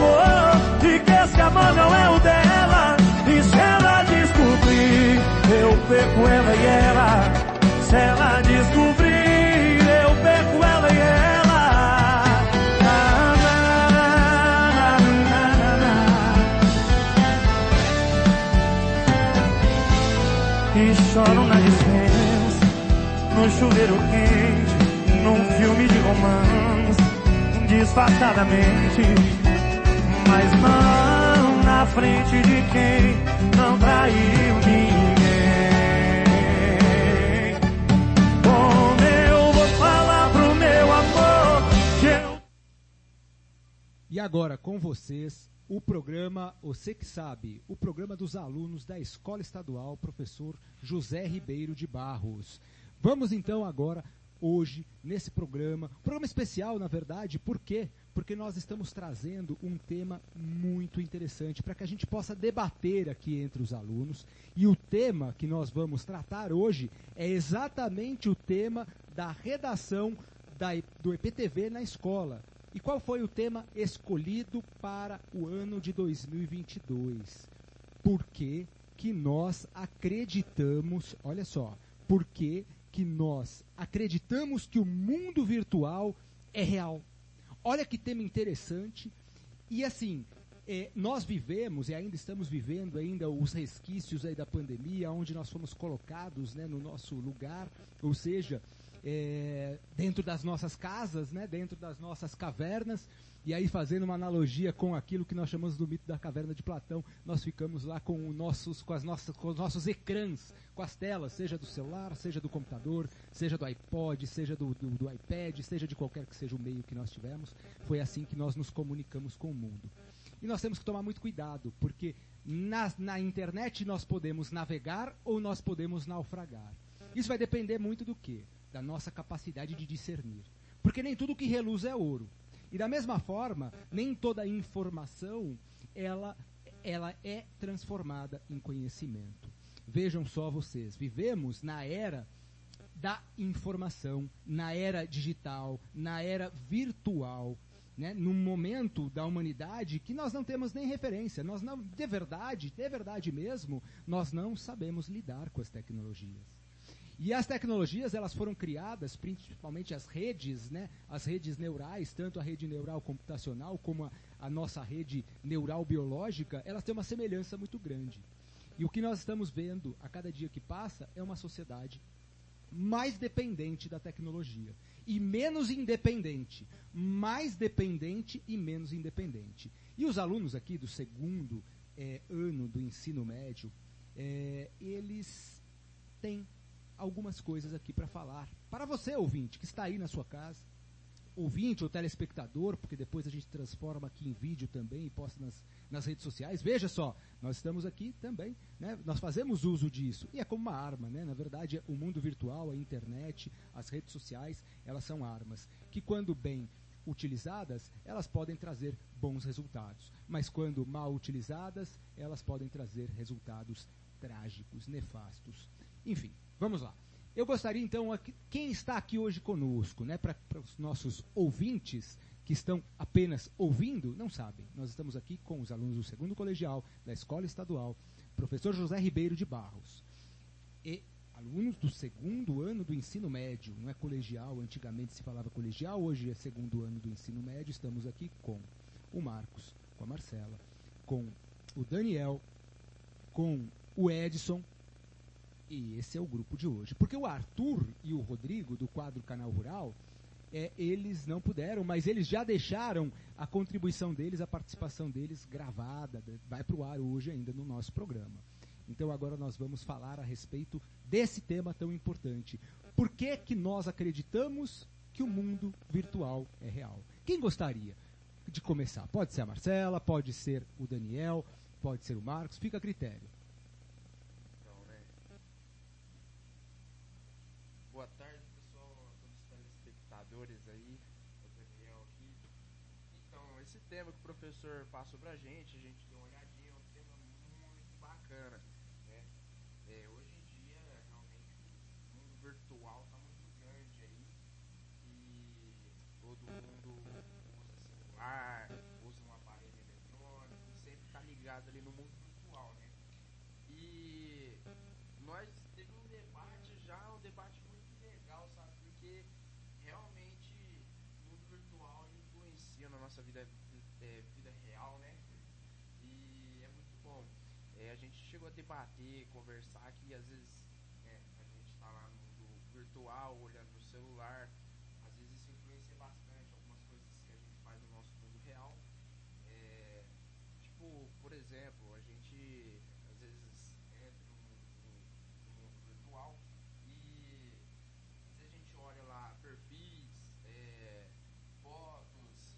amor e que esse amor não é o dela. E se ela descobrir, eu perco ela e ela. Se ela descobrir, eu perco ela e ela. Na, na, na, na. E choram na dispensa, no chuveiro quente, num filme de romance, disfarçadamente, mas não na frente de quem não traiu ninguém. Como eu vou falar pro meu amor que eu E agora com vocês o programa Você que Sabe, o programa dos alunos da Escola Estadual Professor José Ribeiro de Barros. Vamos então agora, hoje, nesse programa, programa especial na verdade, por quê? Porque nós estamos trazendo um tema muito interessante para que a gente possa debater aqui entre os alunos. E o tema que nós vamos tratar hoje é exatamente o tema da redação da, do EPTV na escola. E qual foi o tema escolhido para o ano de 2022? Por que, que nós acreditamos, olha só, por que, que nós acreditamos que o mundo virtual é real? Olha que tema interessante. E assim, eh, nós vivemos e ainda estamos vivendo ainda os resquícios aí da pandemia, onde nós fomos colocados né, no nosso lugar, ou seja, é, dentro das nossas casas, né, dentro das nossas cavernas, e aí fazendo uma analogia com aquilo que nós chamamos do mito da caverna de Platão, nós ficamos lá com, nossos, com, as nossas, com os nossos ecrãs, com as telas, seja do celular, seja do computador, seja do iPod, seja do, do, do iPad, seja de qualquer que seja o meio que nós tivemos, foi assim que nós nos comunicamos com o mundo. E nós temos que tomar muito cuidado, porque na, na internet nós podemos navegar ou nós podemos naufragar. Isso vai depender muito do quê? Da nossa capacidade de discernir. Porque nem tudo que reluz é ouro. E da mesma forma, nem toda informação ela, ela é transformada em conhecimento. Vejam só vocês, vivemos na era da informação, na era digital, na era virtual, né, num momento da humanidade que nós não temos nem referência. Nós não, de verdade, de verdade mesmo, nós não sabemos lidar com as tecnologias. E as tecnologias, elas foram criadas, principalmente as redes, né, as redes neurais, tanto a rede neural computacional como a, a nossa rede neural biológica, elas têm uma semelhança muito grande. E o que nós estamos vendo a cada dia que passa é uma sociedade mais dependente da tecnologia e menos independente, mais dependente e menos independente. E os alunos aqui do segundo eh, ano do ensino médio, eh, eles têm algumas coisas aqui para falar. Para você, ouvinte, que está aí na sua casa, ouvinte ou telespectador, porque depois a gente transforma aqui em vídeo também e posta nas, nas redes sociais. Veja só, nós estamos aqui também, né? nós fazemos uso disso. E é como uma arma, né? na verdade, o mundo virtual, a internet, as redes sociais, elas são armas que, quando bem utilizadas, elas podem trazer bons resultados. Mas quando mal utilizadas, elas podem trazer resultados trágicos, nefastos. Enfim, vamos lá. Eu gostaria então, aqui- quem está aqui hoje conosco, né, para os nossos ouvintes que estão apenas ouvindo, não sabem. Nós estamos aqui com os alunos do segundo colegial da Escola Estadual, professor José Ribeiro de Barros. E alunos do segundo ano do ensino médio, não é colegial, antigamente se falava colegial, hoje é segundo ano do ensino médio. Estamos aqui com o Marcos, com a Marcela, com o Daniel, com o Edson, e esse é o grupo de hoje. Porque o Arthur e o Rodrigo, do quadro Canal Rural, é, eles não puderam, mas eles já deixaram a contribuição deles, a participação deles gravada, de- vai para o ar hoje ainda no nosso programa. Então agora nós vamos falar a respeito desse tema tão importante. Por que, que nós acreditamos que o mundo virtual é real? Quem gostaria de começar? Pode ser a Marcela, pode ser o Daniel, pode ser o Marcos, fica a critério. Então, né? Boa tarde, pessoal, a todos os telespectadores aí, o Daniel aqui. Então, esse tema que o professor passou pra gente, a gente deu uma olhadinha, é um tema muito bacana, né? É, hoje em dia, realmente, o mundo virtual tá muito grande aí e todo mundo usa celular, usa um aparelho ligado ali no mundo virtual, né? E nós teve um debate já, um debate muito legal, sabe? Porque realmente o mundo virtual influencia na nossa vida, é, vida real, né? E é muito bom. É, a gente chegou a debater, conversar que às vezes é, a gente tá lá no mundo virtual, olhando no celular, às vezes isso influencia bastante algumas coisas que a gente faz no nosso mundo real. É, tipo, por exemplo, a gente às vezes entra no, no- no mundo virtual e às vezes a gente olha lá perfis, é, fotos,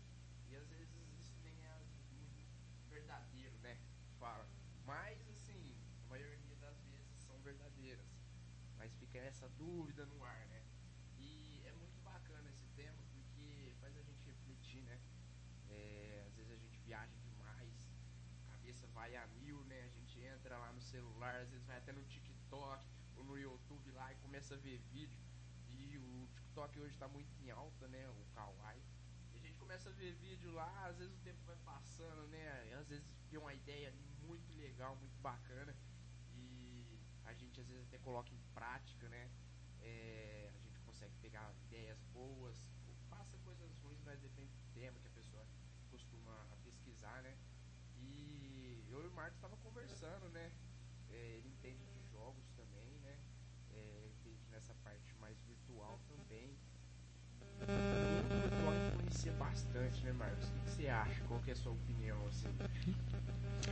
e às vezes isso nem é muito verdadeiro, né? Fala. Mas assim, a maioria das vezes são verdadeiras. Mas fica essa dúvida no ar, né? E é muito bacana esse tema porque faz a gente refletir, né? É, às vezes a gente viaja demais, a cabeça vai a mil, né? A gente entra lá no celular, às vezes vai até no TikTok ou no YouTube lá e começa a ver vídeo. E o TikTok hoje tá muito em alta, né? O Kawaii. E a gente começa a ver vídeo lá, às vezes o tempo vai passando, né? E às vezes vê uma ideia muito legal, muito bacana. E a gente às vezes até coloca em prática, né? É, a gente consegue pegar ideias boas, passa coisas ruins, mas depende do tema que a pessoa costuma pesquisar, né? E eu e o Marcos estava conversando, né? É, ele entende de jogos também, né? É, entende nessa parte mais virtual também. O virtual influencia bastante, né, Marcos? O que que você acha? Qual que é a sua opinião, assim?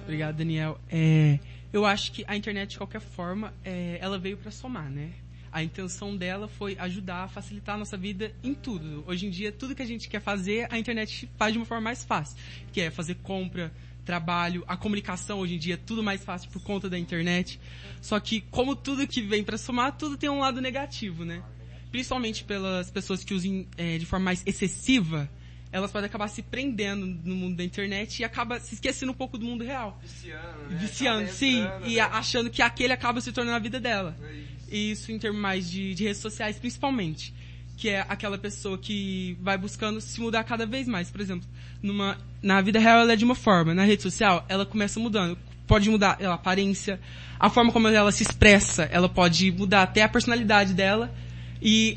Obrigado, Daniel. É, eu acho que a internet, de qualquer forma, é, ela veio para somar, né? A intenção dela foi ajudar facilitar a nossa vida em tudo. Hoje em dia, tudo que a gente quer fazer, a internet faz de uma forma mais fácil. Que é fazer compra, trabalho, a comunicação hoje em dia é tudo mais fácil por conta da internet. Só que, como tudo que vem para somar, tudo tem um lado negativo, né? Principalmente pelas pessoas que usam é, de forma mais excessiva, elas podem acabar se prendendo no mundo da internet e acaba se esquecendo um pouco do mundo real. Viciando, né? Viciando, Acaba sim, entrando, e né? achando que aquele acaba se tornando a vida dela. É isso. E isso em termos mais de, de redes sociais, principalmente. Que é aquela pessoa que vai buscando se mudar cada vez mais. Por exemplo, numa, na vida real ela é de uma forma, na rede social ela começa mudando. Pode mudar a aparência, a forma como ela se expressa, ela pode mudar até a personalidade dela. E,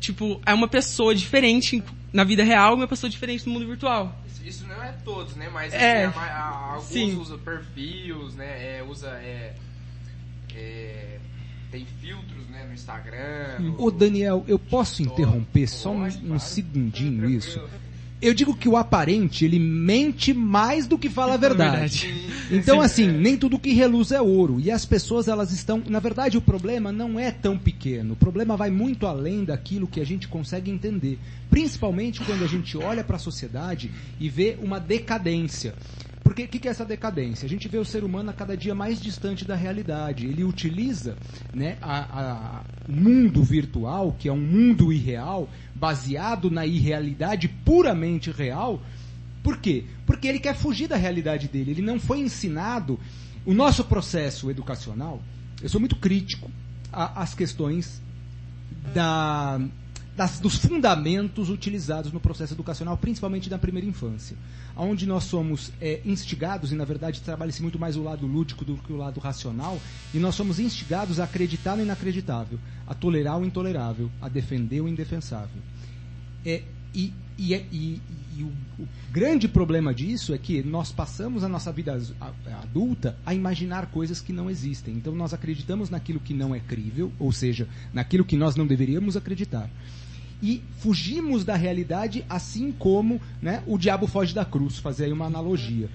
tipo, é uma pessoa diferente na vida real e uma pessoa diferente no mundo virtual. Isso- Isso não é todos, né? Mas É, assim, a ma- a- alguns sim. usam perfis, né? É, usa é, é, tem filtros, né? No Instagram. no- Ô Daniel, eu posso interromper só um, um segundinho isso? Eu digo que o aparente, ele mente mais do que fala a verdade. Então, assim, nem tudo que reluz é ouro. E as pessoas, elas estão. Na verdade, o problema não é tão pequeno. O problema vai muito além daquilo que a gente consegue entender. Principalmente quando a gente olha para a sociedade e vê uma decadência. Porque o que, que é essa decadência? A gente vê o ser humano a cada dia mais distante da realidade. Ele utiliza né, a- a- o mundo virtual, que é um mundo irreal, baseado na irrealidade puramente real, por quê? Porque ele quer fugir da realidade dele. Ele não foi ensinado. O nosso processo educacional, eu sou muito crítico às questões da- das- dos fundamentos utilizados no processo educacional, principalmente na primeira infância, onde nós somos é, instigados, e na verdade trabalha-se muito mais o lado lúdico do que o lado racional, e nós somos instigados a acreditar no inacreditável, a tolerar o intolerável, a defender o indefensável. É, e, e, é- e- e o, o grande problema disso é que nós passamos a nossa vida adulta a imaginar coisas que não existem. Então nós acreditamos naquilo que não é crível, ou seja, naquilo que nós não deveríamos acreditar. E fugimos da realidade assim como né, o diabo foge da cruz, fazer aí uma analogia.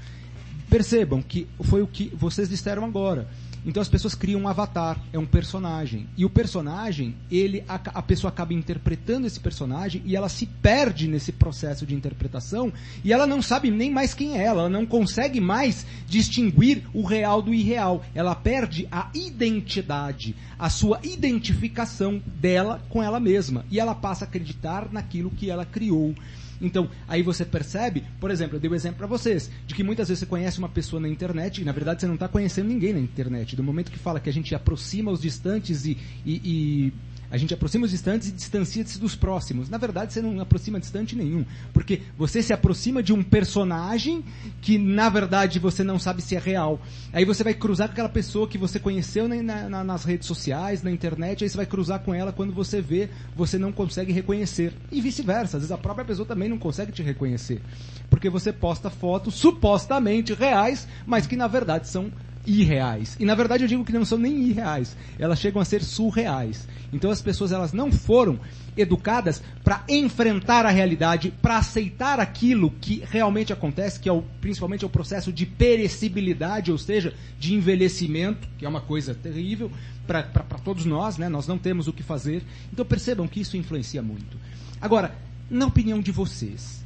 Percebam que foi o que vocês disseram agora. Então as pessoas criam um avatar, é um personagem. E o personagem, ele a, a pessoa acaba interpretando esse personagem e ela se perde nesse processo de interpretação e ela não sabe nem mais quem é ela, ela não consegue mais distinguir o real do irreal. Ela perde a identidade, a sua identificação dela com ela mesma e ela passa a acreditar naquilo que ela criou. Então, aí você percebe, por exemplo, eu dei o um exemplo para vocês, de que muitas vezes você conhece uma pessoa na internet e na verdade você não está conhecendo ninguém na internet. Do momento que fala que a gente aproxima os distantes e, e- e A gente aproxima os distantes e distancia-se dos próximos. Na verdade, você não aproxima distante nenhum, porque você se aproxima de um personagem que, na verdade, você não sabe se é real. Aí você vai cruzar com aquela pessoa que você conheceu na, na, nas redes sociais, na internet, aí você vai cruzar com ela quando você vê, você não consegue reconhecer. E vice-versa. Às vezes a própria pessoa também não consegue te reconhecer. Porque você posta fotos supostamente reais, mas que na verdade são irreais. E na verdade eu digo que não são nem irreais, elas chegam a ser surreais. Então as pessoas elas não foram educadas para enfrentar a realidade, para aceitar aquilo que realmente acontece, que é o, principalmente é o processo de perecibilidade, ou seja, de envelhecimento, que é uma coisa terrível para todos nós, né? Nós não temos o que fazer. Então percebam que isso influencia muito. Agora, na opinião de vocês,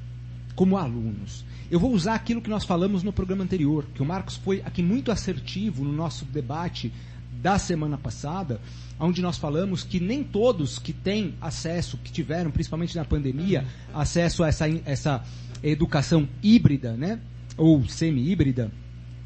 como alunos, eu vou usar aquilo que nós falamos no programa anterior, que o Marcos foi aqui muito assertivo no nosso debate da semana passada, onde nós falamos que nem todos que têm acesso, que tiveram, principalmente na pandemia, acesso a essa, essa educação híbrida, né? Ou semi-híbrida,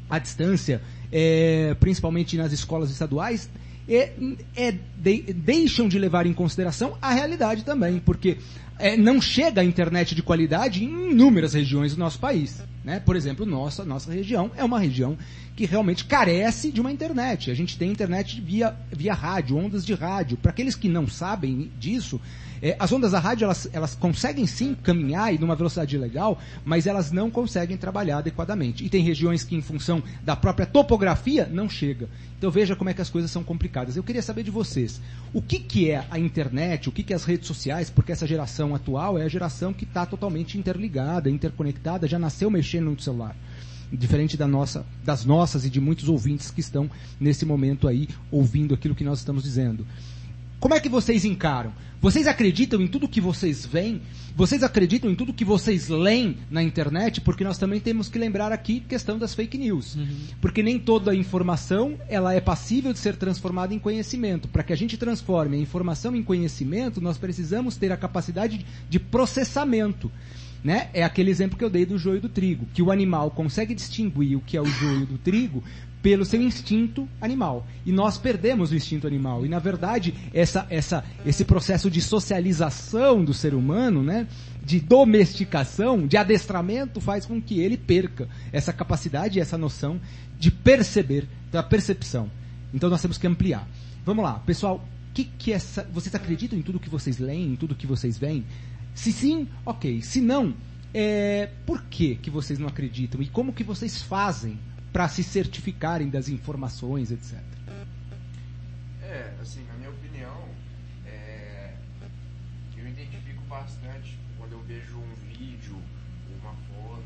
à distância, é, principalmente nas escolas estaduais, é, é, de, deixam de levar em consideração a realidade também, porque é, não chega a internet de qualidade em inúmeras regiões do nosso país. Né? Por exemplo, nossa, nossa região é uma região que realmente carece de uma internet. A gente tem internet via, via rádio, ondas de rádio. Para aqueles que não sabem disso, é, as ondas da rádio elas, elas conseguem sim caminhar e numa velocidade legal, mas elas não conseguem trabalhar adequadamente. E tem regiões que, em função da própria topografia, não chega. Então veja como é que as coisas são complicadas. Eu queria saber de vocês, o que, que é a internet, o que, que é as redes sociais, porque essa geração atual é a geração que está totalmente interligada, interconectada, já nasceu mexendo no celular diferente da nossa, das nossas e de muitos ouvintes que estão nesse momento aí ouvindo aquilo que nós estamos dizendo. Como é que vocês encaram? Vocês acreditam em tudo que vocês veem? Vocês acreditam em tudo que vocês leem na internet? Porque nós também temos que lembrar aqui questão das fake news. Uhum. Porque nem toda informação ela é passível de ser transformada em conhecimento. Para que a gente transforme a informação em conhecimento, nós precisamos ter a capacidade de processamento. Né? É aquele exemplo que eu dei do joio do trigo, que o animal consegue distinguir o que é o joio do trigo pelo seu instinto animal. E nós perdemos o instinto animal. E na verdade, essa, essa, esse processo de socialização do ser humano, né, de domesticação, de adestramento, faz com que ele perca essa capacidade, essa noção de perceber, da percepção. Então nós temos que ampliar. Vamos lá, pessoal. Que que essa, vocês acreditam em tudo que vocês leem, em tudo que vocês veem? Se sim, ok. Se não, é, por que, que vocês não acreditam? E como que vocês fazem para se certificarem das informações, etc. É, assim, na minha opinião, é, eu identifico bastante quando eu vejo um vídeo ou uma foto,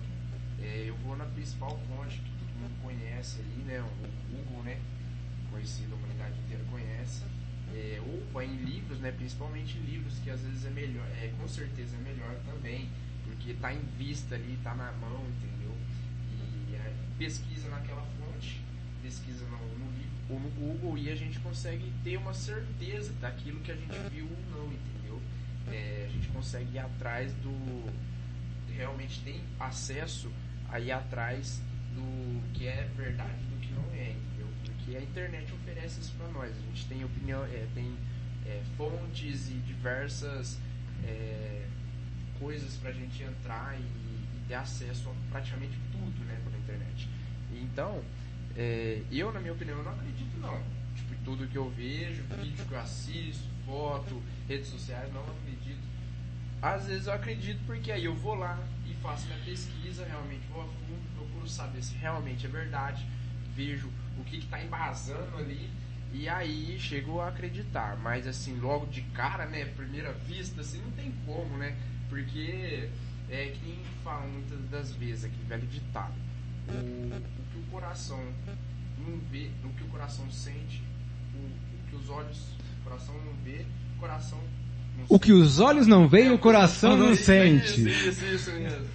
é, eu vou na principal fonte que todo mundo conhece aí, né, o Google, né, conhecido, a humanidade inteira conhece, é, ou em livros, né, principalmente livros que às vezes é melhor, é, com certeza é melhor também, porque está em vista ali, está na mão, entendeu? Pesquisa naquela fonte, pesquisa no, no livro ou no Google e a gente consegue ter uma certeza daquilo que a gente viu ou não, entendeu? É, a gente consegue ir atrás do. realmente tem acesso a ir atrás do que é verdade do que não é, entendeu? Porque a internet oferece isso para nós. A gente tem opinião, é, tem é, fontes e diversas é, coisas para a gente entrar e, e, ter acesso a praticamente tudo, né, pela internet. Então, é, eu, na minha opinião, não acredito não. Tipo, tudo que eu vejo, vídeo que eu assisto, foto, redes sociais, não acredito. Às vezes eu acredito porque aí eu vou lá e faço minha pesquisa, realmente vou a fundo, procuro saber se realmente é verdade, vejo o que está embasando ali e aí chego a acreditar. Mas assim, logo de cara, né, primeira vista, assim, não tem como, né? Porque é que nem fala muitas das vezes aqui, velho ditado. O, coração não vê, o que o coração sente, o, o que os olhos, o coração não vê, o coração não O que os olhos não veem, é, o coração não, não sente. Isso, isso, isso mesmo.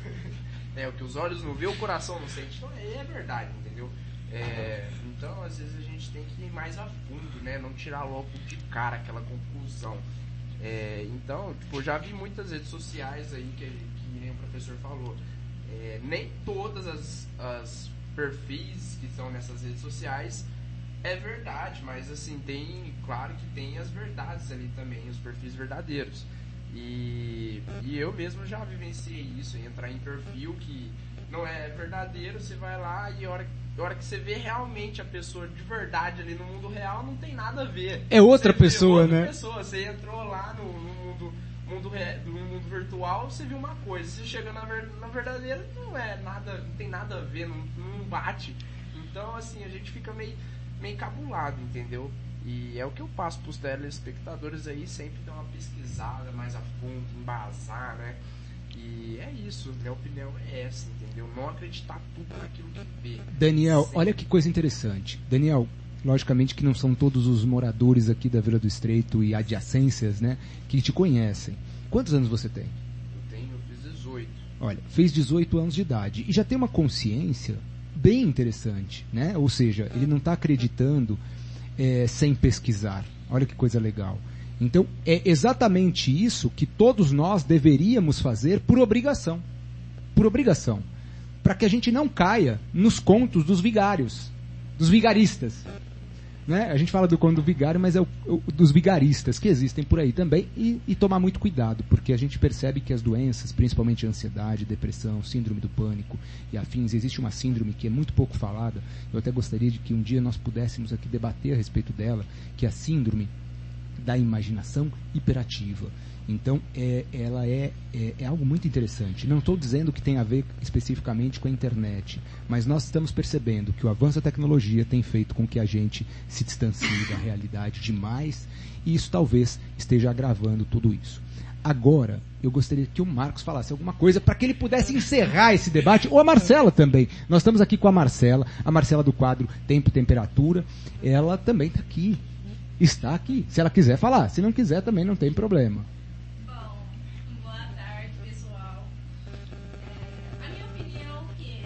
É, o que os olhos não veem, o coração não sente. Então é, é verdade, entendeu? É, então, às vezes a gente tem que ir mais a fundo, né? Não tirar logo de cara aquela conclusão. É, então, tipo, eu já vi muitas redes sociais aí que, que o professor falou. É, nem todas as, as perfis que estão nessas redes sociais É verdade, mas assim, tem. Claro que tem as verdades ali também, os perfis verdadeiros. E, e eu mesmo já vivenciei isso, entrar em perfil que não é verdadeiro, você vai lá e a hora, a hora que você vê realmente a pessoa de verdade ali no mundo real, não tem nada a ver. É outra Você pessoa, outra né? pessoa. Você entrou lá no, no mundo, mundo, no mundo virtual, você viu uma coisa. Você chega na, ver- na verdadeira, não é nada, não tem nada a ver, não, não bate. Então, assim, a gente fica meio, meio encabulado, entendeu? E é o que eu passo pros telespectadores aí, sempre dar uma pesquisada mais a fundo, embasar, né? E é isso, minha opinião é essa, entendeu? Não acreditar tudo naquilo que vê. Daniel, Sim. olha que coisa interessante. Daniel, logicamente que não são todos os moradores aqui da Vila do Estreito e adjacências, né, que te conhecem. Quantos anos você tem? Eu tenho, eu fiz 18. Olha, fez 18 anos de idade e já tem uma consciência bem interessante, né? Ou seja, ele não está acreditando eh, sem pesquisar. Olha que coisa legal. Então, é exatamente isso que todos nós deveríamos fazer por obrigação. Por obrigação. Para que a gente não caia nos contos dos vigários, dos vigaristas. Né? A gente fala do conto do vigário, mas é o, o- dos vigaristas que existem por aí também e, e tomar muito cuidado, porque a gente percebe que as doenças, principalmente ansiedade, depressão, síndrome do pânico e afins, existe uma síndrome que é muito pouco falada. Eu até gostaria de que um dia nós pudéssemos aqui debater a respeito dela, que é a síndrome da imaginação hiperativa. Então, é, ela é, é, é algo muito interessante. Não estou dizendo que tem a ver especificamente com a internet, mas nós estamos percebendo que o avanço da tecnologia tem feito com que a gente se distancie da realidade demais e isso talvez esteja agravando tudo isso. Agora, eu gostaria que o Marcos falasse alguma coisa para que ele pudesse encerrar esse debate, ou a Marcela também. Nós estamos aqui com a Marcela, a Marcela do quadro Tempo e Temperatura, ela também está aqui. Está aqui. Se ela quiser falar, se não quiser também não tem problema. Bom, boa tarde, pessoal. É, a minha opinião é que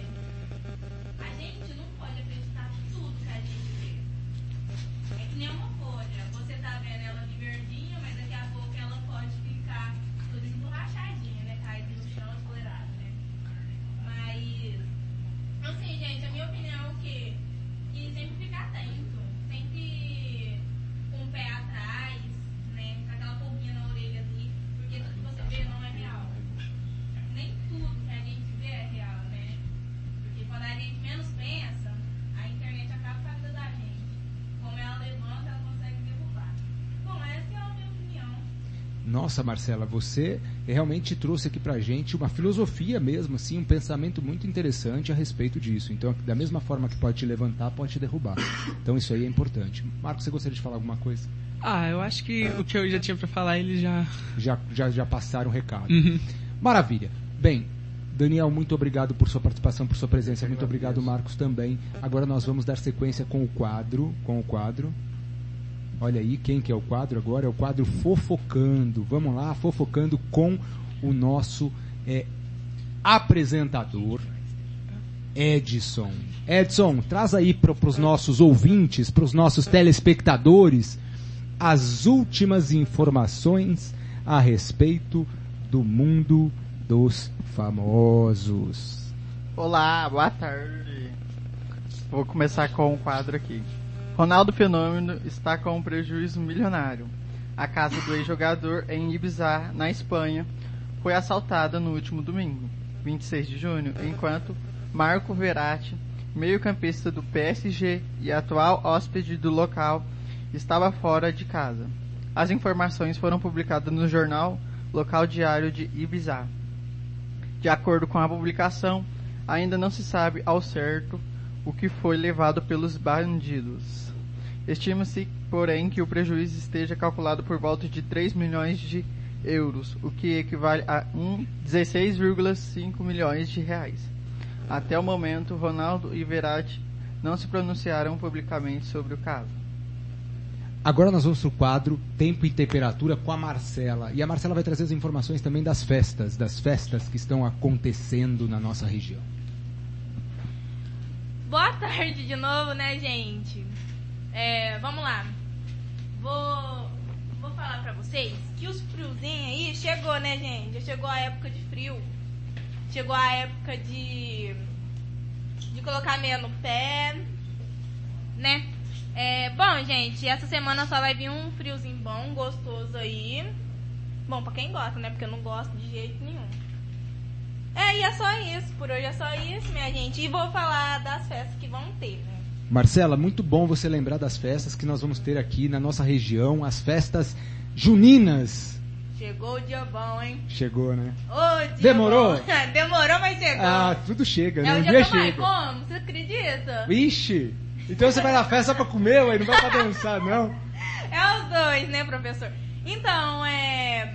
a gente não pode acreditar em tudo que a gente vê. É que nem uma folha. Você tá vendo ela de verdinha, mas daqui a pouco ela pode ficar toda emborrachadinha, né? Cair no chão, espoleirada, né? Mas, assim, gente, a minha opinião é que, que sempre ficar atento. Sempre com o pé atrás, né? Com aquela pulguinha na orelha ali. Porque tudo que você vê não é real. Nem tudo que a gente vê é real, né? Porque quando a gente menos pensa, a internet acaba com a vida da gente. Como ela levanta, ela consegue derrubar. Bom, essa é a minha opinião. Nossa, Marcela, você realmente trouxe aqui pra gente uma filosofia mesmo, assim, um pensamento muito interessante a respeito disso. Então, da mesma forma que pode te levantar, pode te derrubar. Então, isso aí é importante. Marcos, você gostaria de falar alguma coisa? Ah, eu acho que o que eu já tinha pra falar, ele já. Já, já, já passaram o recado. Uhum. Maravilha. Bem, Daniel, muito obrigado por sua participação, por sua presença. Muito obrigado, Marcos, também. Agora nós vamos dar sequência com o quadro, com o quadro. Olha aí, quem que é o quadro agora? É o quadro Fofocando. Vamos lá, fofocando com o nosso é, apresentador, Edson. Edson, traz aí para os nossos ouvintes, para os nossos telespectadores, as últimas informações a respeito do mundo dos famosos. Olá, boa tarde. Vou começar com um quadro aqui. Ronaldo Fenômeno está com um prejuízo milionário. A casa do ex-jogador em Ibiza, na Espanha, foi assaltada no último domingo, 26 de junho, enquanto Marco Verratti, meio-campista do PSG e atual hóspede do local, estava fora de casa. As informações foram publicadas no jornal local diário de Ibiza. De acordo com a publicação, ainda não se sabe ao certo o que foi levado pelos bandidos. Estima-se, porém, que o prejuízo esteja calculado por volta de 3 milhões de euros, o que equivale a um 16,5 milhões de reais. Até o momento, Ronaldo e Verratti não se pronunciaram publicamente sobre o caso. Agora nós vamos para o quadro Tempo e Temperatura com a Marcela. E a Marcela vai trazer as informações também das festas, das festas que estão acontecendo na nossa região. Boa tarde de novo, né, gente? É, vamos lá. Vou, vou falar pra vocês que os friozinhos aí chegou, né, gente? Já chegou a época de frio. Chegou a época de de colocar meia no pé, né? É, bom, gente, essa semana só vai vir um friozinho bom, gostoso aí. Bom, pra quem gosta, né? Porque eu não gosto de jeito nenhum. É, e é só isso. Por hoje é só isso, minha gente. E vou falar das festas que vão ter, né? Marcela, muito bom você lembrar das festas que nós vamos ter aqui na nossa região, as festas juninas. Chegou o dia bom, hein? Chegou, né? Ô, Demorou? Demorou, mas chegou. Ah, tudo chega, né? é Um o dia chega. como, você acredita? Ixi! Então você vai na festa só pra comer, ué, não vai pra dançar, não? É os dois, né, professor? Então, é.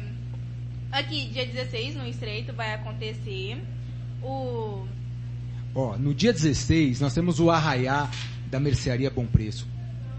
Aqui, dia 16, no Estreito, vai acontecer o. Ó, no dia 16, nós temos o Arraiá da Mercearia Bom Preço,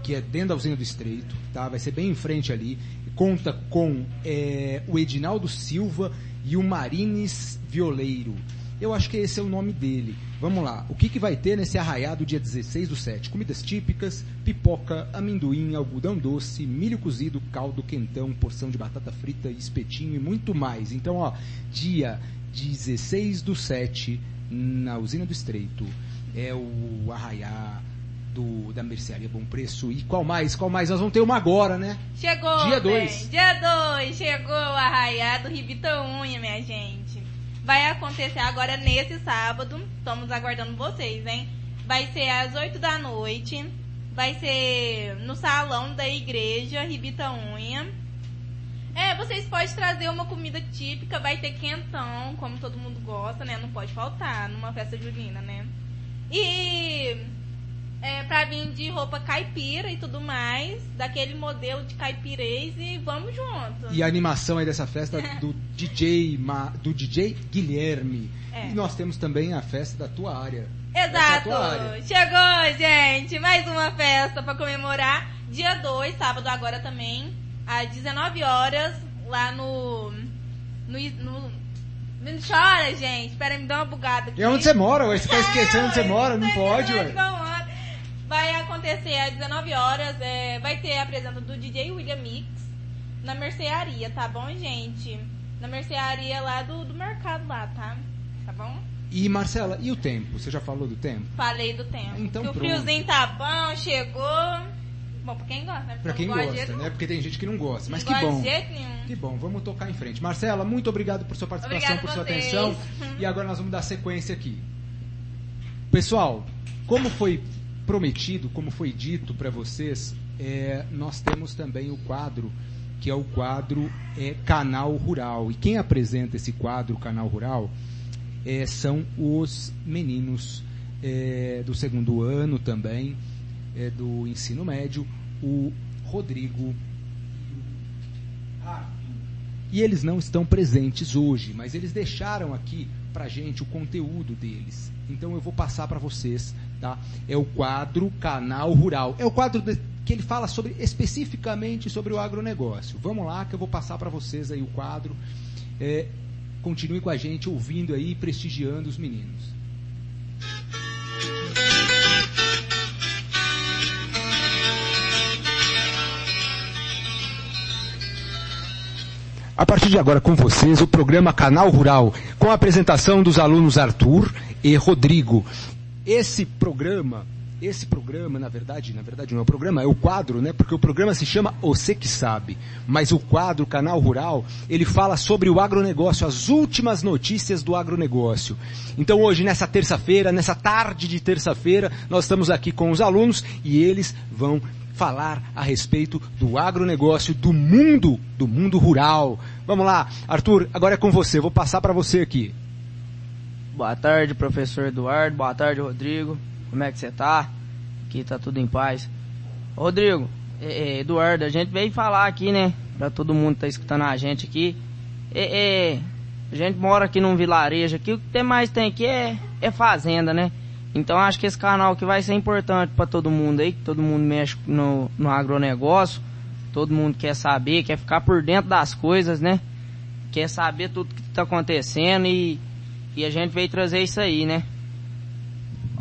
que é dentro da usina do Estreito, tá? Vai ser bem em frente ali. Conta com é, o Edinaldo Silva e o Marines Violeiro. Eu acho que esse é o nome dele. Vamos lá. O que, que vai ter nesse arraiá do dia 16 do 7? Comidas típicas, pipoca, amendoim, algodão doce, milho cozido, caldo quentão, porção de batata frita, espetinho e muito mais. Então, ó, dia 16 do 7, na usina do Estreito, é o arraiá do, da mercearia Bom Preço. E qual mais? Qual mais? Nós vamos ter uma agora, né? Chegou! Dia bem, dois. Dia 2, chegou o Arraiá do Ribita Unha, minha gente. Vai acontecer agora nesse sábado. Estamos aguardando vocês, hein? Vai ser às 8 da noite. Vai ser no salão da igreja Ribita Unha. É, vocês podem trazer uma comida típica, vai ter quentão, como todo mundo gosta, né? Não pode faltar numa festa junina, né? E é, pra vir de roupa caipira e tudo mais, daquele modelo de caipirês e vamos junto. E a animação aí dessa festa do DJ, Ma- do DJ Guilherme. É. E nós temos também a festa da tua área. Essa é Exato! tua área. Chegou, gente! Mais uma festa pra comemorar. Dia 2, sábado agora também, às 19 horas, lá no. No. no não chora, gente. Espera, me dá uma bugada aqui. E onde você mora, ué? Você tá esquecendo onde você mora? Não tá pode, entendendo ué. onde que eu moro. Vai acontecer às 19 horas. é, vai ter a presença do DJ William Mix na mercearia, tá bom, gente? Na mercearia lá do, do mercado lá, tá? Tá bom? E Marcela, e o tempo? Você já falou do tempo? Falei do tempo. Então que o friozinho tá bom, chegou. Bom, pra quem gosta, né? Pra quem gosta, né? Porque tem gente que não gosta. Mas Não que bom. de jeito nenhum. Que bom, vamos tocar em frente. Marcela, muito obrigado por sua participação, Obrigada por sua vocês. atenção. E agora nós vamos dar sequência aqui. Pessoal, como foi prometido, como foi dito para vocês, é, nós temos também o quadro, que é o quadro é, Canal Rural. E quem apresenta esse quadro, Canal Rural, é, são os meninos é, do segundo ano também, é, do ensino médio, o Rodrigo e eles não estão presentes hoje, mas eles deixaram aqui pra gente o conteúdo deles. Então eu vou passar para vocês, tá? É o quadro Canal Rural. É o quadro de- que ele fala sobre especificamente sobre o agronegócio. Vamos lá que eu vou passar para vocês aí o quadro. É, continue com a gente ouvindo aí prestigiando os meninos. A partir de agora com vocês o programa Canal Rural, com a apresentação dos alunos Arthur e Rodrigo. Esse programa, esse programa, na verdade, na verdade não é o programa, é o quadro, né? Porque o programa se chama Você que sabe. Mas o quadro Canal Rural, ele fala sobre o agronegócio, as últimas notícias do agronegócio. Então hoje, nessa terça-feira, nessa tarde de terça-feira, nós estamos aqui com os alunos e eles vão falar a respeito do agronegócio, do mundo, do mundo rural. Vamos lá, Arthur, agora é com você, vou passar para você aqui. Boa tarde, professor Eduardo. Boa tarde, Rodrigo. Como é que você tá? Aqui tá tudo em paz. Rodrigo, é, Eduardo, a gente veio falar aqui, né? Pra todo mundo que tá escutando a gente aqui. É, é, a gente mora aqui num vilarejo aqui. O que tem mais tem aqui é, é fazenda, né? Então acho que esse canal aqui vai ser importante pra todo mundo aí. Que todo mundo mexe no, no agronegócio. Todo mundo quer saber, quer ficar por dentro das coisas, né? Quer saber tudo que tá acontecendo e e a gente veio trazer isso aí, né?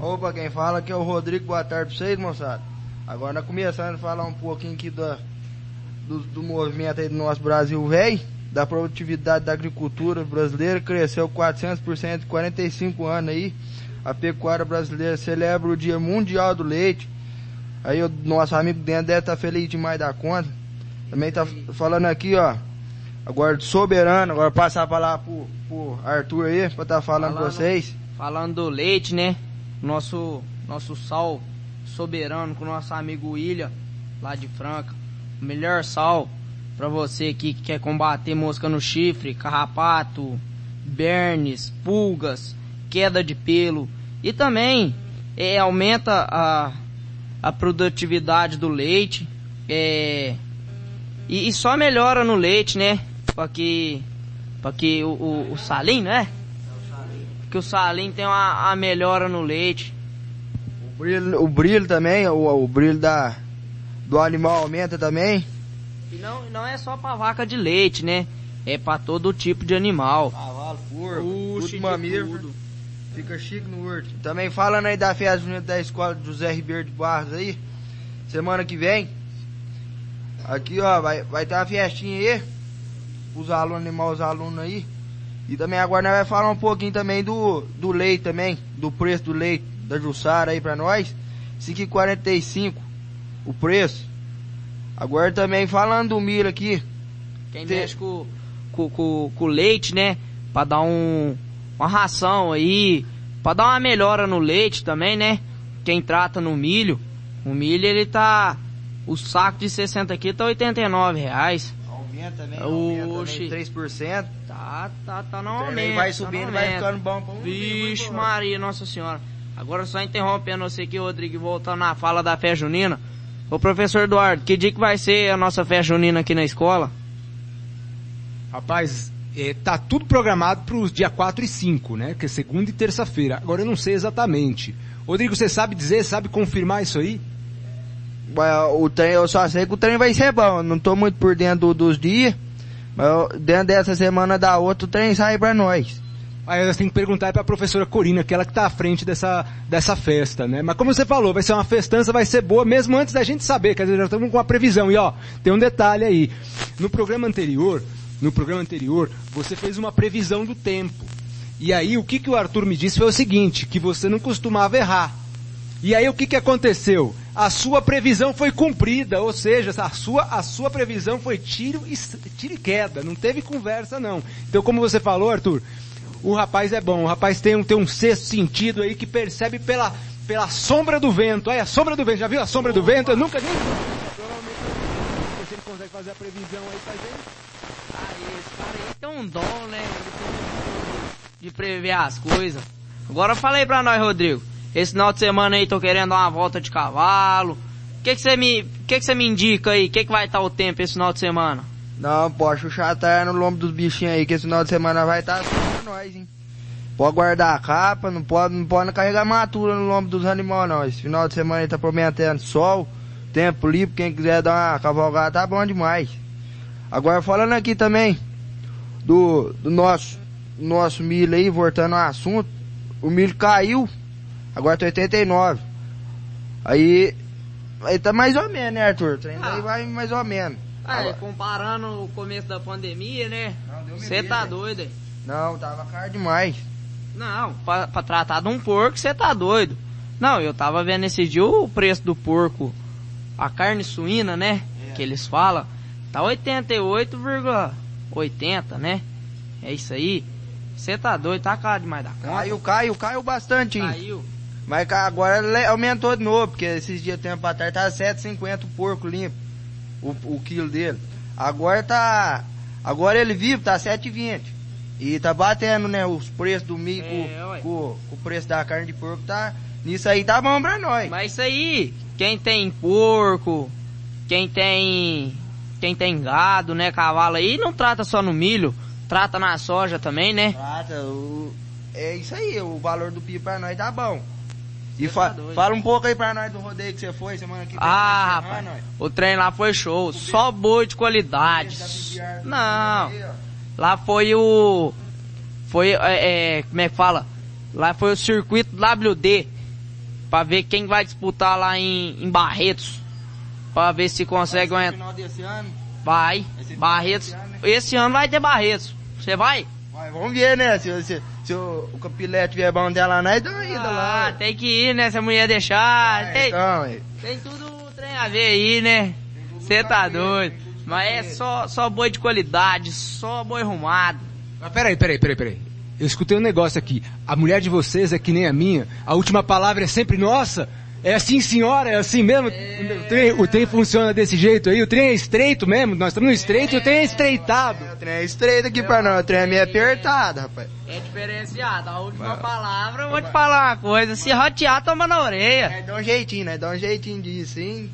Opa, quem fala aqui é o Rodrigo, boa tarde pra vocês, moçada. Agora nós começando a falar um pouquinho aqui da, do, do movimento aí do nosso Brasil velho, da produtividade da agricultura brasileira, cresceu 400% em 45 anos aí. A pecuária brasileira celebra o Dia Mundial do Leite. Aí o nosso amigo dentro deve estar feliz demais da conta. Também tá falando aqui, ó. Agora soberano, agora passar pra lá pro, pro Arthur aí, pra tá falando Falando- vocês. Falando do leite, né? Nosso, nosso sal soberano com o nosso amigo William, lá de Franca. O melhor sal pra você aqui que quer combater mosca no chifre, carrapato, bernes, pulgas, queda de pelo. E também é, aumenta a, a produtividade do leite. É, e, e só melhora no leite, né? Pra que, pra que o, o, o salim, né? que o salim tem uma, a melhora no leite. O brilho, o brilho também, o, o brilho da, do animal aumenta também. E não, não é só pra vaca de leite, né? É pra todo tipo de animal. Cavalo, porco, tudo mamífero. Fica chique no urto. Também falando aí da festa junina da escola de José Ribeiro de Barros aí. Semana que vem. Aqui ó, vai, vai ter uma festinha aí. Os alunos animar os alunos aí. E também agora nós vamos falar um pouquinho também do, do leite também. Do preço do leite da Jussara aí pra nós. 5,45 o preço. Agora também falando do milho aqui. Quem Tem- mexe com, com, com, com leite, né? Pra dar um, uma ração aí. Pra dar uma melhora no leite também, né? Quem trata no milho. O milho ele tá. O saco de 60 aqui tá 89 reais. Aumenta Oxi. aumenta também 3%. Tá, tá, tá no aumento. vai tá subindo, no vai ficando bom pra um Vixe dia, Maria, Nossa Senhora. Agora só interrompendo você aqui, Rodrigo, voltando na fala da festa junina. Ô professor Eduardo, que dia que vai ser a nossa festa junina aqui na escola? Rapaz, é, tá tudo programado para os dia 4 e 5, né? Que é segunda e terça-feira. Agora eu não sei exatamente. Rodrigo, você sabe dizer, sabe confirmar isso aí? O trem, eu só sei que o trem vai ser bom. Não tô muito por dentro do- dos dias. Mas dentro dessa semana da outra o trem sai pra nós. Aí nós temos que perguntar para a professora Corina, que ela que tá à frente dessa, dessa festa, né? Mas como você falou, vai ser uma festança, vai ser boa, mesmo antes da gente saber, quer dizer, já estamos com a previsão. E ó, tem um detalhe aí. No programa anterior, no programa anterior, você fez uma previsão do tempo. E aí o que, que o Arthur me disse foi o seguinte, que você não costumava errar. E aí o que, que aconteceu? A sua previsão foi cumprida, ou seja, a sua, a sua previsão foi tiro e, tiro e queda, não teve conversa não. Então como você falou, Arthur, o rapaz é bom, o rapaz tem um, tem um sexto sentido aí que percebe pela, pela sombra do vento. Aí a sombra do vento, já viu a sombra do vento? Eu nunca nem... Provavelmente ele consegue fazer a previsão aí pra gente. Ah, esse cara aí tem um dom, né? De prever as coisas. Agora fala aí pra nós, Rodrigo. Esse final de semana aí tô querendo dar uma volta de cavalo. O que que você me, que que você me indica aí? O que que vai estar o tempo esse final de semana? Não, pode chuchar tá no lombo dos bichinhos aí, que esse final de semana vai estar tá pra nós, hein. Pode guardar a capa, não pode, não pode carregar matura no lombo dos animais não. Esse final de semana aí tá prometendo sol, tempo livre, quem quiser dar uma cavalgada tá bom demais. Agora falando aqui também do, do nosso, nosso milho aí, voltando ao assunto, o milho caiu, agora tá 89. Aí, aí tá mais ou menos, né Arthur? O Ah. daí vai mais ou menos. Ah, Agora- comparando o começo da pandemia, né? Não, deu Você tá doido, hein? Não, tava caro demais. Não, pra, pra tratar de um porco, você tá doido. Não, eu tava vendo esse dia o preço do porco, a carne suína, né? Que eles falam, tá 88,80, né? É isso aí. Você tá doido, tá caro demais da conta. Caiu, caiu, caiu bastante, hein? Caiu. Mas agora aumentou de novo, porque esses dias tempo atrás tava 7,50 o porco limpo. O, o quilo dele. Agora tá. Agora ele vivo tá 7,20. E tá batendo, né? Os preços do milho É, com, com, com o preço da carne de porco tá. Nisso aí tá bom pra nós. Mas isso aí, quem tem porco, quem tem quem tem gado, né, cavalo aí, não trata só no milho, trata na soja também, né? Prata, o- é isso aí, o valor do pio pra nós tá bom. E fa- tá fala um pouco aí pra nós do rodeio que você foi semana que vem. Ah, tá rapaz, o trem lá foi show, só boi de qualidade. ó. Não, lá foi o, foi, é, é, como é que fala? Lá foi o circuito WD, pra ver quem vai disputar lá em, em Barretos, pra ver se consegue Vai final desse ano. vai, Barretos, esse ano, né? esse ano vai ter Barretos, você vai? Vai, vamos ver, né? Se, se, se o, o capilete vier bom dela, nós dá uma ida Ah, lá. tem que ir, né, se a mulher deixar, É, tem, então, é. tem tudo a ver aí, né? Você tá doido. Mas é só, só boi de qualidade, só boi arrumado. Mas peraí, peraí, peraí, peraí. Eu escutei um negócio aqui. A mulher de vocês é que nem a minha. A última palavra é sempre nossa. É assim, senhora? É assim mesmo? O, trem, o trem funciona desse jeito aí? O trem é estreito mesmo? Nós estamos no estreito e o trem é estreitado. O trem é estreito aqui pra nós, o trem é meio apertado, rapaz. É diferenciado. A última palavra, eu vou te falar uma coisa. Se rotear, toma na orelha. Nós dá um jeitinho, nós dá um jeitinho disso, hein?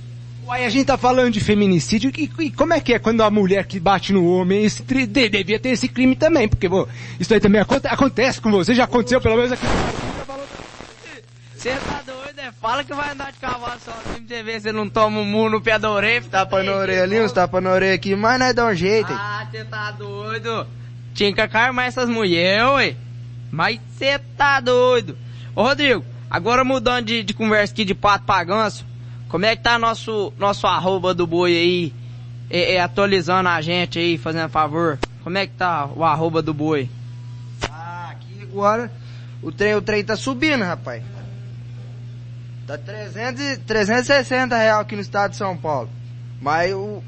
Uai, a gente tá falando de feminicídio. E, e como é que é quando a mulher que bate no homem esse, de- devia ter esse crime também? Porque, pô, isso aí também aconte- acontece com você, já aconteceu pelo menos aqui. Você tá doido, Fala que vai andar de cavalo sozinho pra você ver se não toma um murro no pé da orelha. Tapa na orelha ali, uns tapa na orelha aqui, mas nós dá um jeito, hein? Ah, você tá doido. Tinha que acarmar essas mulheres, ué. Mas você tá doido. Ô, Rodrigo, agora mudando de, de conversa aqui de pato pra ganso, como é que tá nosso, nosso arroba do boi aí? É, é, atualizando a gente aí, fazendo favor. Como é que tá o arroba do boi? Ah, aqui agora o trem, o trem tá subindo, rapaz. Tá 300, e- 360 real aqui no estado de São Paulo. Mas o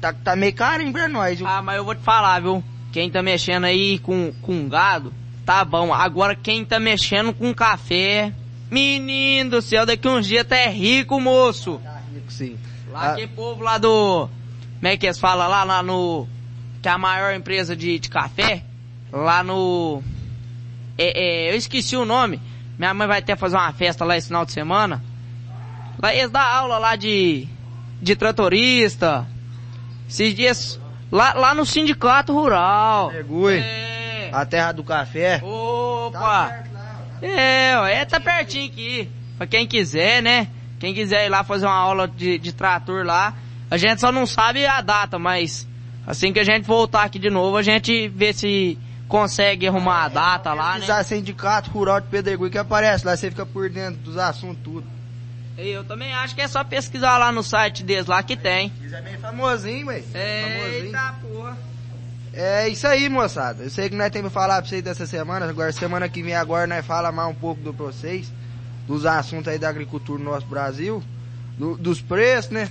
tá, tá meio carinho pra nós. viu? Ah, mas eu vou te falar, viu? Quem tá mexendo aí com, com gado, tá bom. Agora quem tá mexendo com café, menino do céu, daqui uns dias tá é rico, moço. Tá rico, sim. Lá Ah, aquele povo lá do. Como é que eles falam lá, lá no. Que é a maior empresa de, de café. Lá no. É, é, eu esqueci o nome. Minha mãe vai até fazer uma festa lá esse final de semana. Lá eles dão aula lá de. De tratorista. Esses dias. Lá, lá no sindicato rural. É. A terra do café. Opa! É, ó, é, tá pertinho aqui. Pra quem quiser, né? Quem quiser ir lá fazer uma aula de, de trator lá. A gente só não sabe a data, mas assim que a gente voltar aqui de novo, a gente vê se consegue arrumar a data lá, né? Sindicato rural de Pedregulho que aparece lá, você fica por dentro dos assuntos tudo. Eu também acho que é só pesquisar lá no site deles lá que tem. Eles é bem famosinho, velho. Famosinho. Eita porra. É isso aí, moçada. Eu sei que nós temos que falar pra vocês dessa semana. Agora, semana que vem, agora nós fala mais um pouco do pra vocês. Dos assuntos aí da agricultura no nosso Brasil. do- dos preços, né?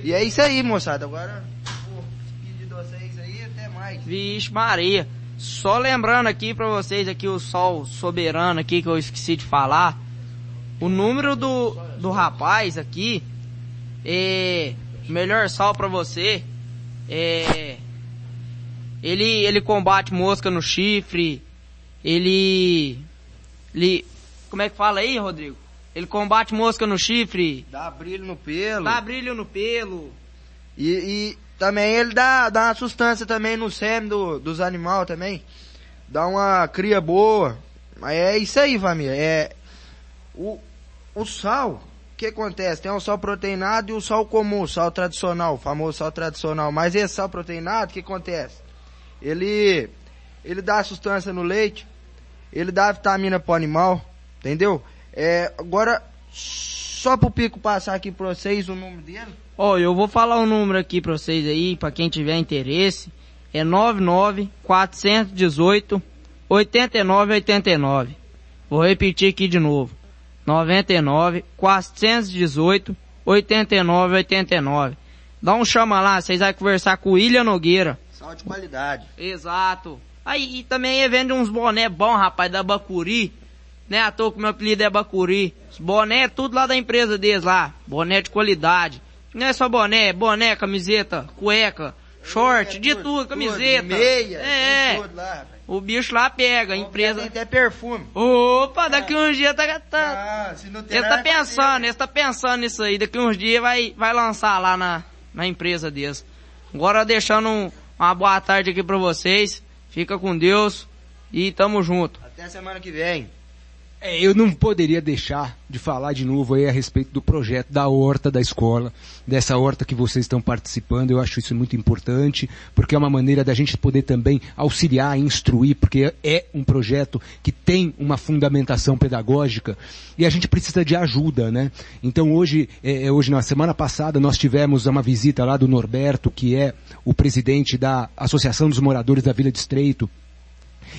E é isso aí, moçada. Agora, vou despedir de vocês aí. Até mais. Vixe Maria. Só lembrando aqui pra vocês aqui o sol soberano aqui que eu esqueci de falar. O número do, do rapaz aqui é melhor sal pra você. É ele ele combate mosca no chifre. Ele ele como é que fala aí, Rodrigo? Ele combate mosca no chifre, Dá brilho no pelo. dá brilho no pelo. E, e também ele dá, dá uma sustância também no sêmen do, dos animais também. Dá uma cria boa. Mas é isso aí, família. É, o, o sal, o que acontece? Tem o sal proteinado e o sal comum, o sal tradicional, o famoso sal tradicional. Mas esse sal proteinado, o que acontece? Ele, ele dá sustância no leite, ele dá vitamina pro animal, entendeu? É, agora, só pro Pico passar aqui pra vocês o número dele. Ó, eu vou falar o número aqui pra vocês aí, pra quem tiver interesse. É 99 418 8989. Vou repetir aqui de novo. 99 418 8989. Dá um chama lá, vocês vão conversar com o William Nogueira. Sal de qualidade. Exato. Aí e também ele vende uns boné bom, rapaz, da Bacuri. Né, à toa que meu apelido é Bacuri. Os boné é tudo lá da empresa deles lá. Boné de qualidade. Não é só boné, é boné, camiseta, cueca, short, de tudo, camiseta. meia, É, tem tudo lá, o bicho lá pega, a Tem empresa. até perfume. Opa, daqui uns dias tá, tá, Ah, se não tem ele tá pensando, ele tá pensando nisso aí. Daqui uns dias vai, vai lançar lá na, na empresa deles. Agora deixando um- uma boa tarde aqui pra vocês. Fica com Deus e tamo junto. Até semana que vem. É, eu não poderia deixar de falar de novo aí a respeito do projeto da horta da escola, dessa horta que vocês estão participando. Eu acho isso muito importante, porque é uma maneira da gente poder também auxiliar, instruir, porque é um projeto que tem uma fundamentação pedagógica e a gente precisa de ajuda, né? Então hoje, é, é, hoje na semana passada nós tivemos uma visita lá do Norberto, que é o presidente da Associação dos Moradores da Vila de Estreito,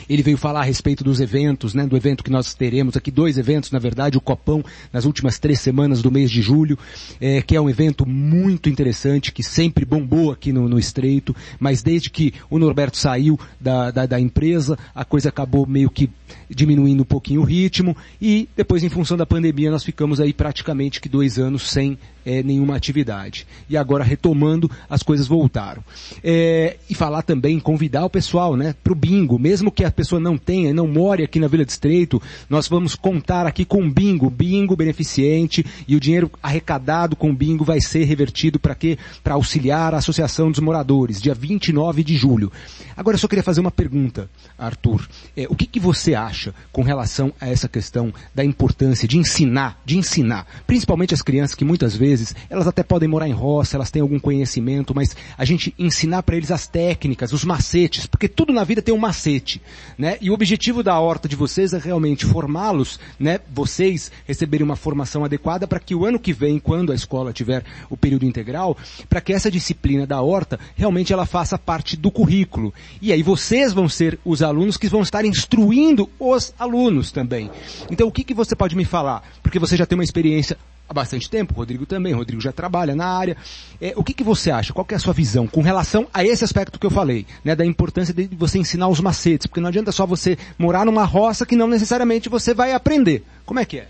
Ele veio falar a respeito dos eventos, né? Do evento que nós teremos aqui, dois eventos, na verdade, o Copão, nas últimas três semanas do mês de julho, é, que é um evento muito interessante, que sempre bombou aqui no, no Estreito, mas desde que o Norberto saiu da, da, da empresa, a coisa acabou meio que diminuindo um pouquinho o ritmo e depois em função da pandemia nós ficamos aí praticamente que dois anos sem é, nenhuma atividade. E agora retomando, as coisas voltaram. É, e falar também, convidar o pessoal, né, pro bingo, mesmo que a pessoa não tenha, não more aqui na Vila Estreito, nós vamos contar aqui com bingo, bingo beneficente, e o dinheiro arrecadado com bingo vai ser revertido para quê? Para auxiliar a Associação dos Moradores, dia 29 de julho. Agora eu só queria fazer uma pergunta, Arthur. É, o que, que você acha com relação a essa questão da importância de ensinar, de ensinar, principalmente as crianças que muitas vezes vezes, elas até podem morar em roça, elas têm algum conhecimento, mas a gente ensinar para eles as técnicas, os macetes, porque tudo na vida tem um macete, né? E o objetivo da horta de vocês é realmente formá-los, né? Vocês receberem uma formação adequada para que o ano que vem, quando a escola tiver o período integral, para que essa disciplina da horta realmente ela faça parte do currículo. E aí vocês vão ser os alunos que vão estar instruindo os alunos também. Então o que, que você pode me falar? Porque você já tem uma experiência há bastante tempo, Rodrigo também, Rodrigo já trabalha na área. É, o que, que você acha? Qual é a sua visão com relação a esse aspecto que eu falei, né, da importância de você ensinar os macetes, porque não adianta só você morar numa roça que não necessariamente você vai aprender. Como é que é?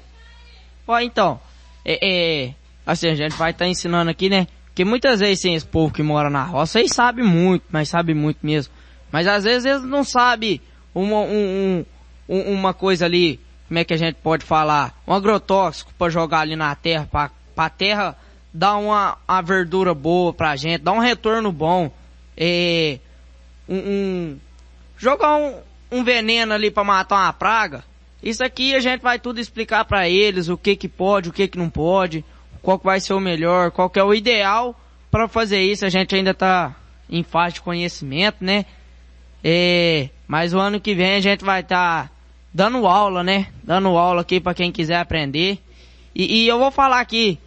Ó, então, é, é assim, a gente vai estar tá ensinando aqui, né, que muitas vezes tem esse povo que mora na roça, eles sabem muito, mas sabe muito mesmo. Mas às vezes eles não sabem uma, um, um, uma coisa ali como é que a gente pode falar, um agrotóxico para jogar ali na terra, para a terra dar uma, verdura boa pra gente, dar um retorno bom, é, um, um jogar um, um veneno ali para matar uma praga. Isso aqui a gente vai tudo explicar para eles o que que pode, o que que não pode, qual que vai ser o melhor, qual que é o ideal para fazer isso. A gente ainda tá em fase de conhecimento, né? É, mas o ano que vem a gente vai estar tá dando aula, né? Dando aula aqui para quem quiser aprender. E, e, eu vou falar aqui,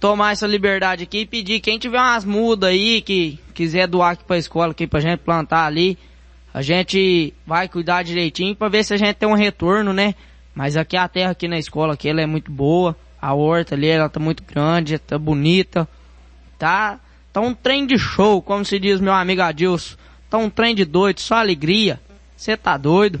tomar essa liberdade aqui e pedir quem tiver umas mudas aí que quiser doar aqui pra escola, aqui pra gente plantar ali, a gente vai cuidar direitinho para ver se a gente tem um retorno, né? Mas aqui a terra aqui na escola aqui ela é muito boa, a horta ali ela tá muito grande, tá bonita, tá, tá um trem de show, como se diz meu amigo Adilson, tá um trem de doido, só alegria. Você tá doido?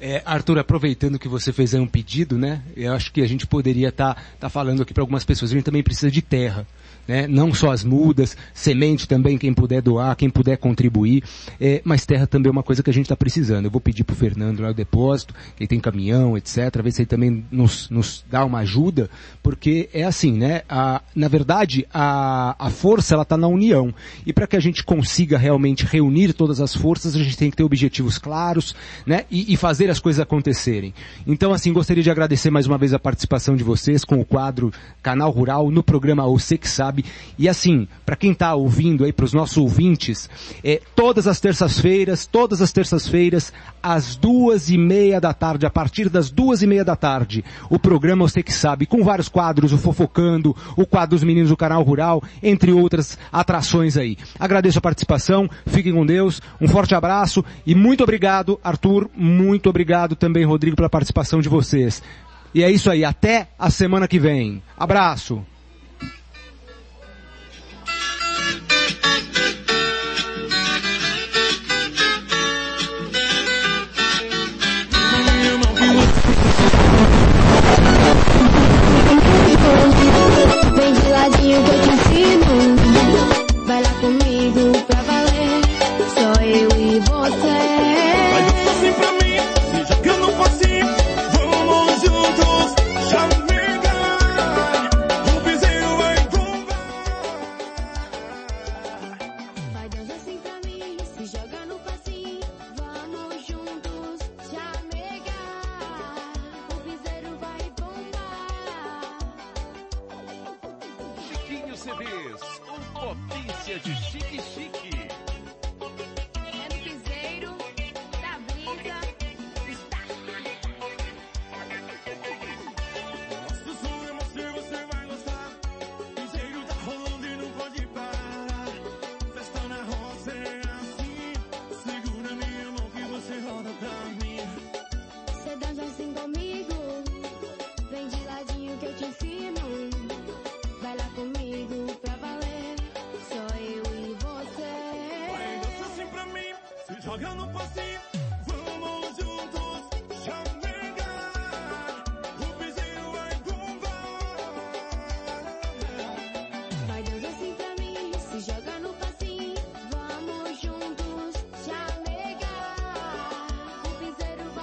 É, Arthur, aproveitando que você fez aí um pedido, né? Eu acho que a gente poderia estar tá, tá falando aqui para algumas pessoas. A gente também precisa de terra né? Não só as mudas, semente também, quem puder doar, quem puder contribuir, é, mas terra também é uma coisa que a gente está precisando. Eu vou pedir para o Fernando lá no depósito, que tem caminhão, etc., ver se ele também nos, nos dá uma ajuda, porque é assim, né? A, na verdade, a, a força ela está na união. E para que a gente consiga realmente reunir todas as forças, a gente tem que ter objetivos claros, né? E, e fazer as coisas acontecerem. Então, assim, gostaria de agradecer mais uma vez a participação de vocês com o quadro Canal Rural no programa Você Que Sabe sabe? E assim, para quem está ouvindo aí, para os nossos ouvintes, é, todas as terças-feiras, todas as terças-feiras, às duas e meia da tarde, a partir das duas e meia da tarde, o programa Você Que Sabe, com vários quadros, o Fofocando, o quadro dos Meninos do Canal Rural, entre outras atrações aí. Agradeço a participação, fiquem com Deus, um forte abraço e muito obrigado, Arthur, muito obrigado também, Rodrigo, pela participação de vocês. E é isso aí, até a semana que vem. Abraço!